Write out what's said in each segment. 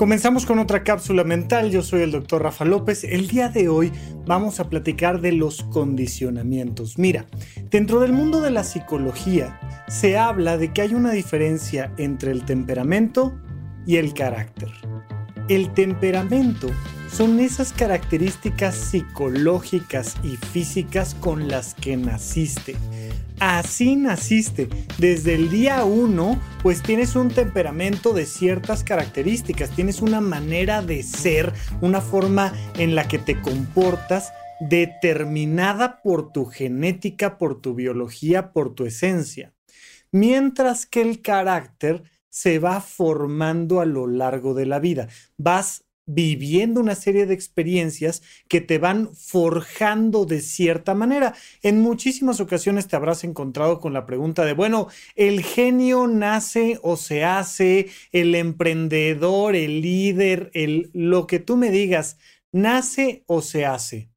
Comenzamos con otra cápsula mental, yo soy el doctor Rafa López. El día de hoy vamos a platicar de los condicionamientos. Mira, dentro del mundo de la psicología se habla de que hay una diferencia entre el temperamento y el carácter. El temperamento son esas características psicológicas y físicas con las que naciste así naciste. Desde el día uno, pues tienes un temperamento de ciertas características, tienes una manera de ser, una forma en la que te comportas determinada por tu genética, por tu biología, por tu esencia. Mientras que el carácter se va formando a lo largo de la vida. Vas viviendo una serie de experiencias que te van forjando de cierta manera. En muchísimas ocasiones te habrás encontrado con la pregunta de, bueno, ¿el genio nace o se hace? ¿El emprendedor, el líder, el lo que tú me digas, nace o se hace?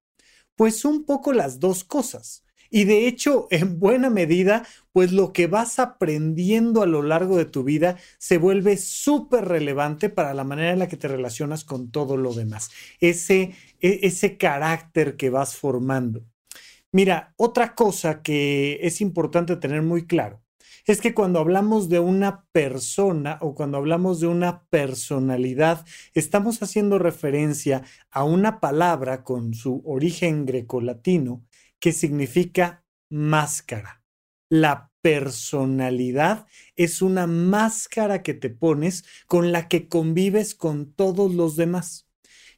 Pues un poco las dos cosas. Y de hecho, en buena medida, pues lo que vas aprendiendo a lo largo de tu vida se vuelve súper relevante para la manera en la que te relacionas con todo lo demás. Ese, e, ese carácter que vas formando. Mira, otra cosa que es importante tener muy claro es que cuando hablamos de una persona o cuando hablamos de una personalidad, estamos haciendo referencia a una palabra con su origen grecolatino que significa máscara. La personalidad es una máscara que te pones con la que convives con todos los demás.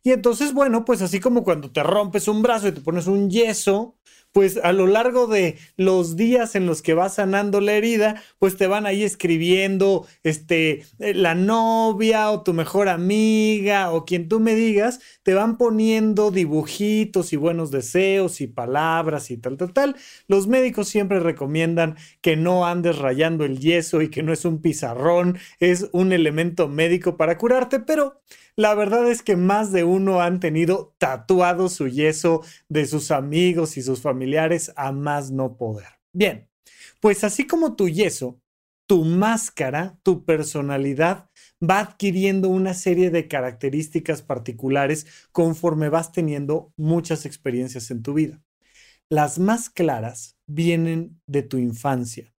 Y entonces, bueno, pues así como cuando te rompes un brazo y te pones un yeso, pues a lo largo de los días en los que vas sanando la herida, pues te van ahí escribiendo este eh, la novia o tu mejor amiga o quien tú me digas, te van poniendo dibujitos y buenos deseos y palabras y tal tal tal. Los médicos siempre recomiendan que no andes rayando el yeso y que no es un pizarrón, es un elemento médico para curarte, pero la verdad es que más de uno han tenido tatuado su yeso de sus amigos y sus familiares a más no poder. Bien, pues así como tu yeso, tu máscara, tu personalidad va adquiriendo una serie de características particulares conforme vas teniendo muchas experiencias en tu vida. Las más claras vienen de tu infancia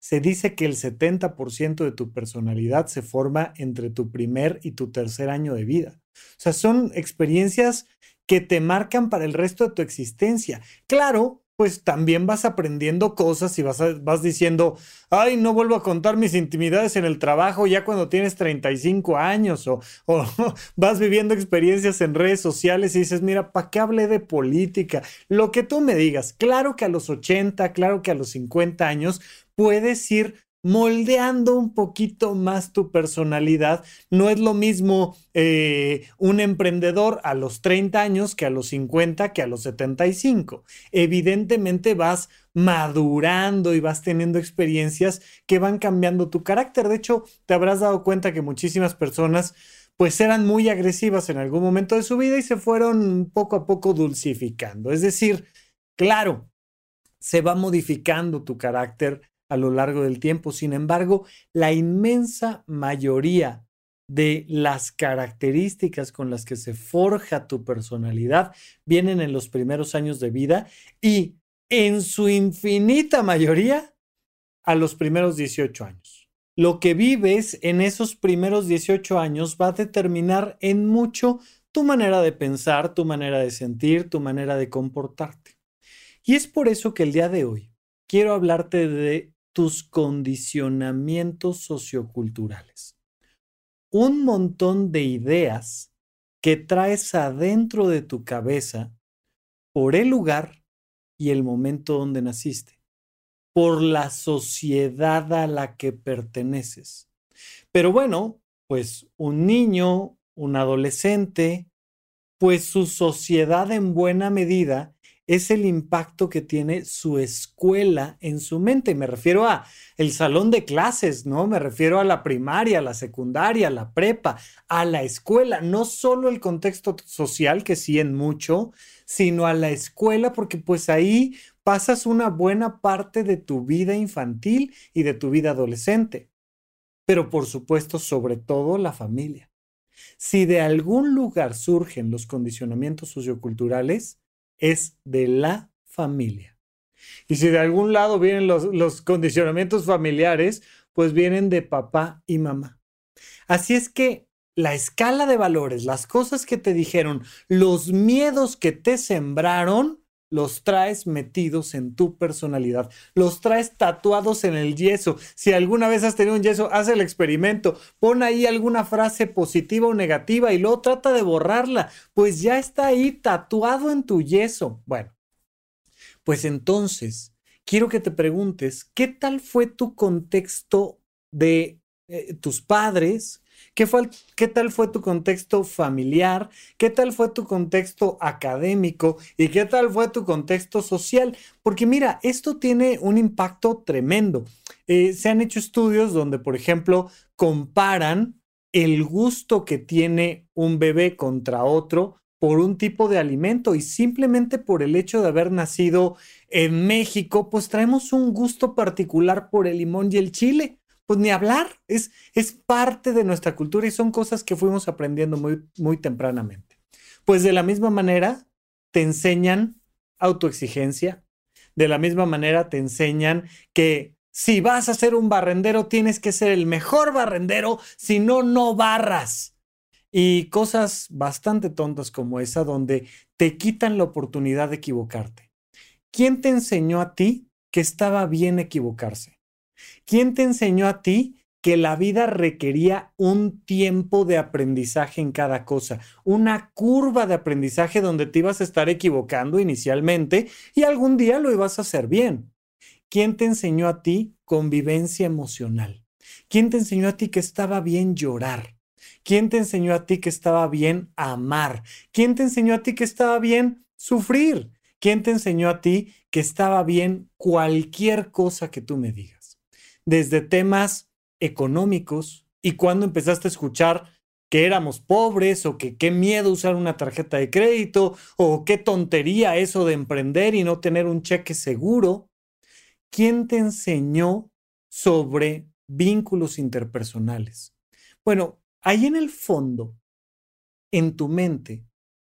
se dice que el 70% de tu personalidad se forma entre tu primer y tu tercer año de vida. O sea, son experiencias que te marcan para el resto de tu existencia. Claro, pues también vas aprendiendo cosas y vas, vas diciendo, ay, no vuelvo a contar mis intimidades en el trabajo ya cuando tienes 35 años o, o vas viviendo experiencias en redes sociales y dices, mira, ¿para qué hablé de política? Lo que tú me digas, claro que a los 80, claro que a los 50 años puedes ir moldeando un poquito más tu personalidad. No es lo mismo eh, un emprendedor a los 30 años que a los 50 que a los 75. Evidentemente vas madurando y vas teniendo experiencias que van cambiando tu carácter. De hecho, te habrás dado cuenta que muchísimas personas pues eran muy agresivas en algún momento de su vida y se fueron poco a poco dulcificando. Es decir, claro, se va modificando tu carácter a lo largo del tiempo. Sin embargo, la inmensa mayoría de las características con las que se forja tu personalidad vienen en los primeros años de vida y en su infinita mayoría a los primeros 18 años. Lo que vives en esos primeros 18 años va a determinar en mucho tu manera de pensar, tu manera de sentir, tu manera de comportarte. Y es por eso que el día de hoy quiero hablarte de tus condicionamientos socioculturales. Un montón de ideas que traes adentro de tu cabeza por el lugar y el momento donde naciste, por la sociedad a la que perteneces. Pero bueno, pues un niño, un adolescente, pues su sociedad en buena medida es el impacto que tiene su escuela en su mente. Me refiero a el salón de clases, ¿no? Me refiero a la primaria, la secundaria, la prepa, a la escuela, no solo el contexto social, que sí en mucho, sino a la escuela, porque pues ahí pasas una buena parte de tu vida infantil y de tu vida adolescente. Pero por supuesto, sobre todo la familia. Si de algún lugar surgen los condicionamientos socioculturales, es de la familia. Y si de algún lado vienen los, los condicionamientos familiares, pues vienen de papá y mamá. Así es que la escala de valores, las cosas que te dijeron, los miedos que te sembraron, los traes metidos en tu personalidad, los traes tatuados en el yeso. Si alguna vez has tenido un yeso, haz el experimento, pon ahí alguna frase positiva o negativa y luego trata de borrarla, pues ya está ahí tatuado en tu yeso. Bueno, pues entonces, quiero que te preguntes, ¿qué tal fue tu contexto de eh, tus padres? ¿Qué, fue, ¿Qué tal fue tu contexto familiar? ¿Qué tal fue tu contexto académico? ¿Y qué tal fue tu contexto social? Porque mira, esto tiene un impacto tremendo. Eh, se han hecho estudios donde, por ejemplo, comparan el gusto que tiene un bebé contra otro por un tipo de alimento y simplemente por el hecho de haber nacido en México, pues traemos un gusto particular por el limón y el chile pues ni hablar, es, es parte de nuestra cultura y son cosas que fuimos aprendiendo muy, muy tempranamente. Pues de la misma manera te enseñan autoexigencia, de la misma manera te enseñan que si vas a ser un barrendero tienes que ser el mejor barrendero, si no, no barras. Y cosas bastante tontas como esa donde te quitan la oportunidad de equivocarte. ¿Quién te enseñó a ti que estaba bien equivocarse? ¿Quién te enseñó a ti que la vida requería un tiempo de aprendizaje en cada cosa, una curva de aprendizaje donde te ibas a estar equivocando inicialmente y algún día lo ibas a hacer bien? ¿Quién te enseñó a ti convivencia emocional? ¿Quién te enseñó a ti que estaba bien llorar? ¿Quién te enseñó a ti que estaba bien amar? ¿Quién te enseñó a ti que estaba bien sufrir? ¿Quién te enseñó a ti que estaba bien cualquier cosa que tú me digas? Desde temas económicos y cuando empezaste a escuchar que éramos pobres o que qué miedo usar una tarjeta de crédito o qué tontería eso de emprender y no tener un cheque seguro. ¿Quién te enseñó sobre vínculos interpersonales? Bueno, ahí en el fondo, en tu mente,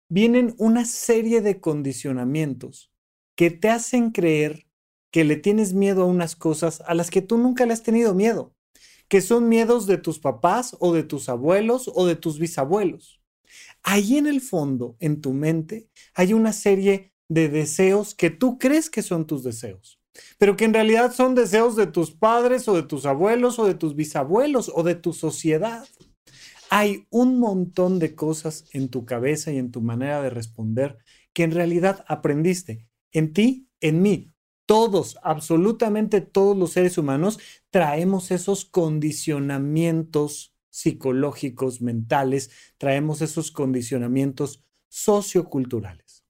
vienen una serie de condicionamientos que te hacen creer que le tienes miedo a unas cosas a las que tú nunca le has tenido miedo, que son miedos de tus papás o de tus abuelos o de tus bisabuelos. Ahí en el fondo, en tu mente, hay una serie de deseos que tú crees que son tus deseos, pero que en realidad son deseos de tus padres o de tus abuelos o de tus bisabuelos o de tu sociedad. Hay un montón de cosas en tu cabeza y en tu manera de responder que en realidad aprendiste en ti, en mí, todos, absolutamente todos los seres humanos traemos esos condicionamientos psicológicos, mentales, traemos esos condicionamientos socioculturales.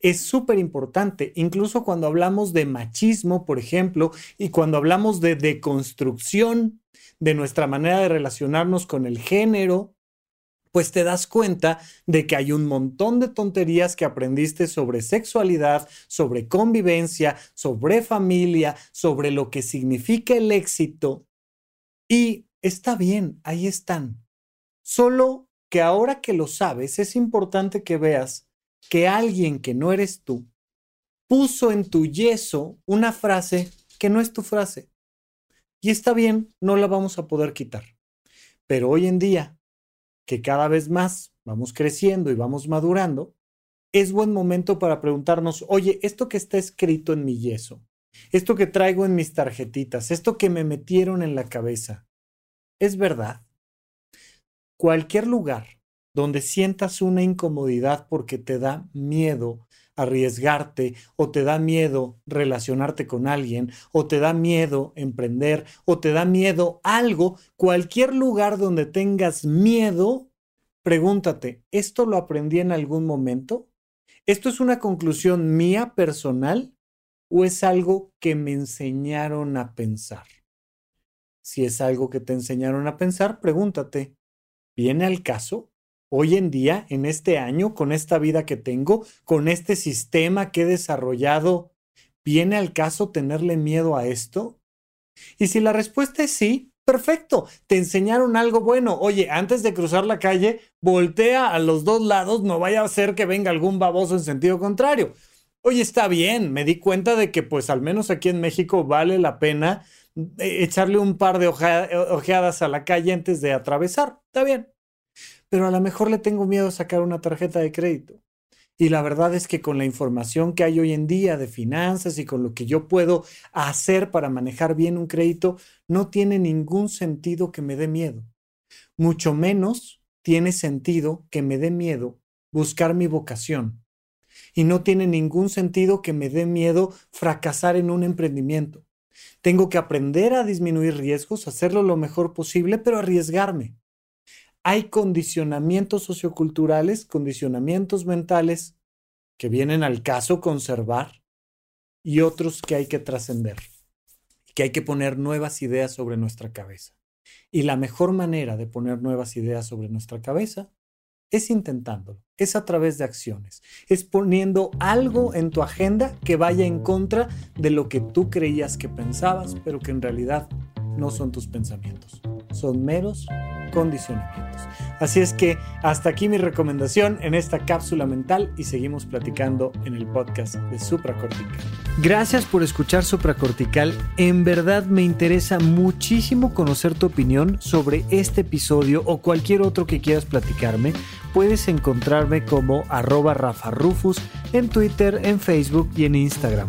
Es súper importante, incluso cuando hablamos de machismo, por ejemplo, y cuando hablamos de deconstrucción de nuestra manera de relacionarnos con el género, pues te das cuenta de que hay un montón de tonterías que aprendiste sobre sexualidad, sobre convivencia, sobre familia, sobre lo que significa el éxito. Y está bien, ahí están. Solo que ahora que lo sabes, es importante que veas que alguien que no eres tú puso en tu yeso una frase que no es tu frase. Y está bien, no la vamos a poder quitar. Pero hoy en día que cada vez más vamos creciendo y vamos madurando, es buen momento para preguntarnos, oye, esto que está escrito en mi yeso, esto que traigo en mis tarjetitas, esto que me metieron en la cabeza, ¿es verdad? Cualquier lugar donde sientas una incomodidad porque te da miedo arriesgarte o te da miedo relacionarte con alguien o te da miedo emprender o te da miedo algo, cualquier lugar donde tengas miedo, pregúntate, ¿esto lo aprendí en algún momento? ¿Esto es una conclusión mía personal o es algo que me enseñaron a pensar? Si es algo que te enseñaron a pensar, pregúntate, ¿viene al caso? Hoy en día, en este año, con esta vida que tengo, con este sistema que he desarrollado, ¿viene al caso tenerle miedo a esto? Y si la respuesta es sí, Perfecto, te enseñaron algo bueno. Oye, antes de cruzar la calle, voltea a los dos lados, no vaya a ser que venga algún baboso en sentido contrario. Oye, está bien, me di cuenta de que pues al menos aquí en México vale la pena eh, echarle un par de ojeadas a la calle antes de atravesar. Está bien. Pero a lo mejor le tengo miedo a sacar una tarjeta de crédito. Y la verdad es que con la información que hay hoy en día de finanzas y con lo que yo puedo hacer para manejar bien un crédito, no tiene ningún sentido que me dé miedo. Mucho menos tiene sentido que me dé miedo buscar mi vocación. Y no tiene ningún sentido que me dé miedo fracasar en un emprendimiento. Tengo que aprender a disminuir riesgos, hacerlo lo mejor posible, pero arriesgarme hay condicionamientos socioculturales, condicionamientos mentales que vienen al caso conservar y otros que hay que trascender, que hay que poner nuevas ideas sobre nuestra cabeza. Y la mejor manera de poner nuevas ideas sobre nuestra cabeza es intentándolo, es a través de acciones, es poniendo algo en tu agenda que vaya en contra de lo que tú creías que pensabas, pero que en realidad no son tus pensamientos, son meros condicionamientos. Así es que hasta aquí mi recomendación en esta cápsula mental y seguimos platicando en el podcast de Supracortical. Gracias por escuchar Supracortical. En verdad me interesa muchísimo conocer tu opinión sobre este episodio o cualquier otro que quieras platicarme. Puedes encontrarme como arroba Rafa Rufus en Twitter, en Facebook y en Instagram.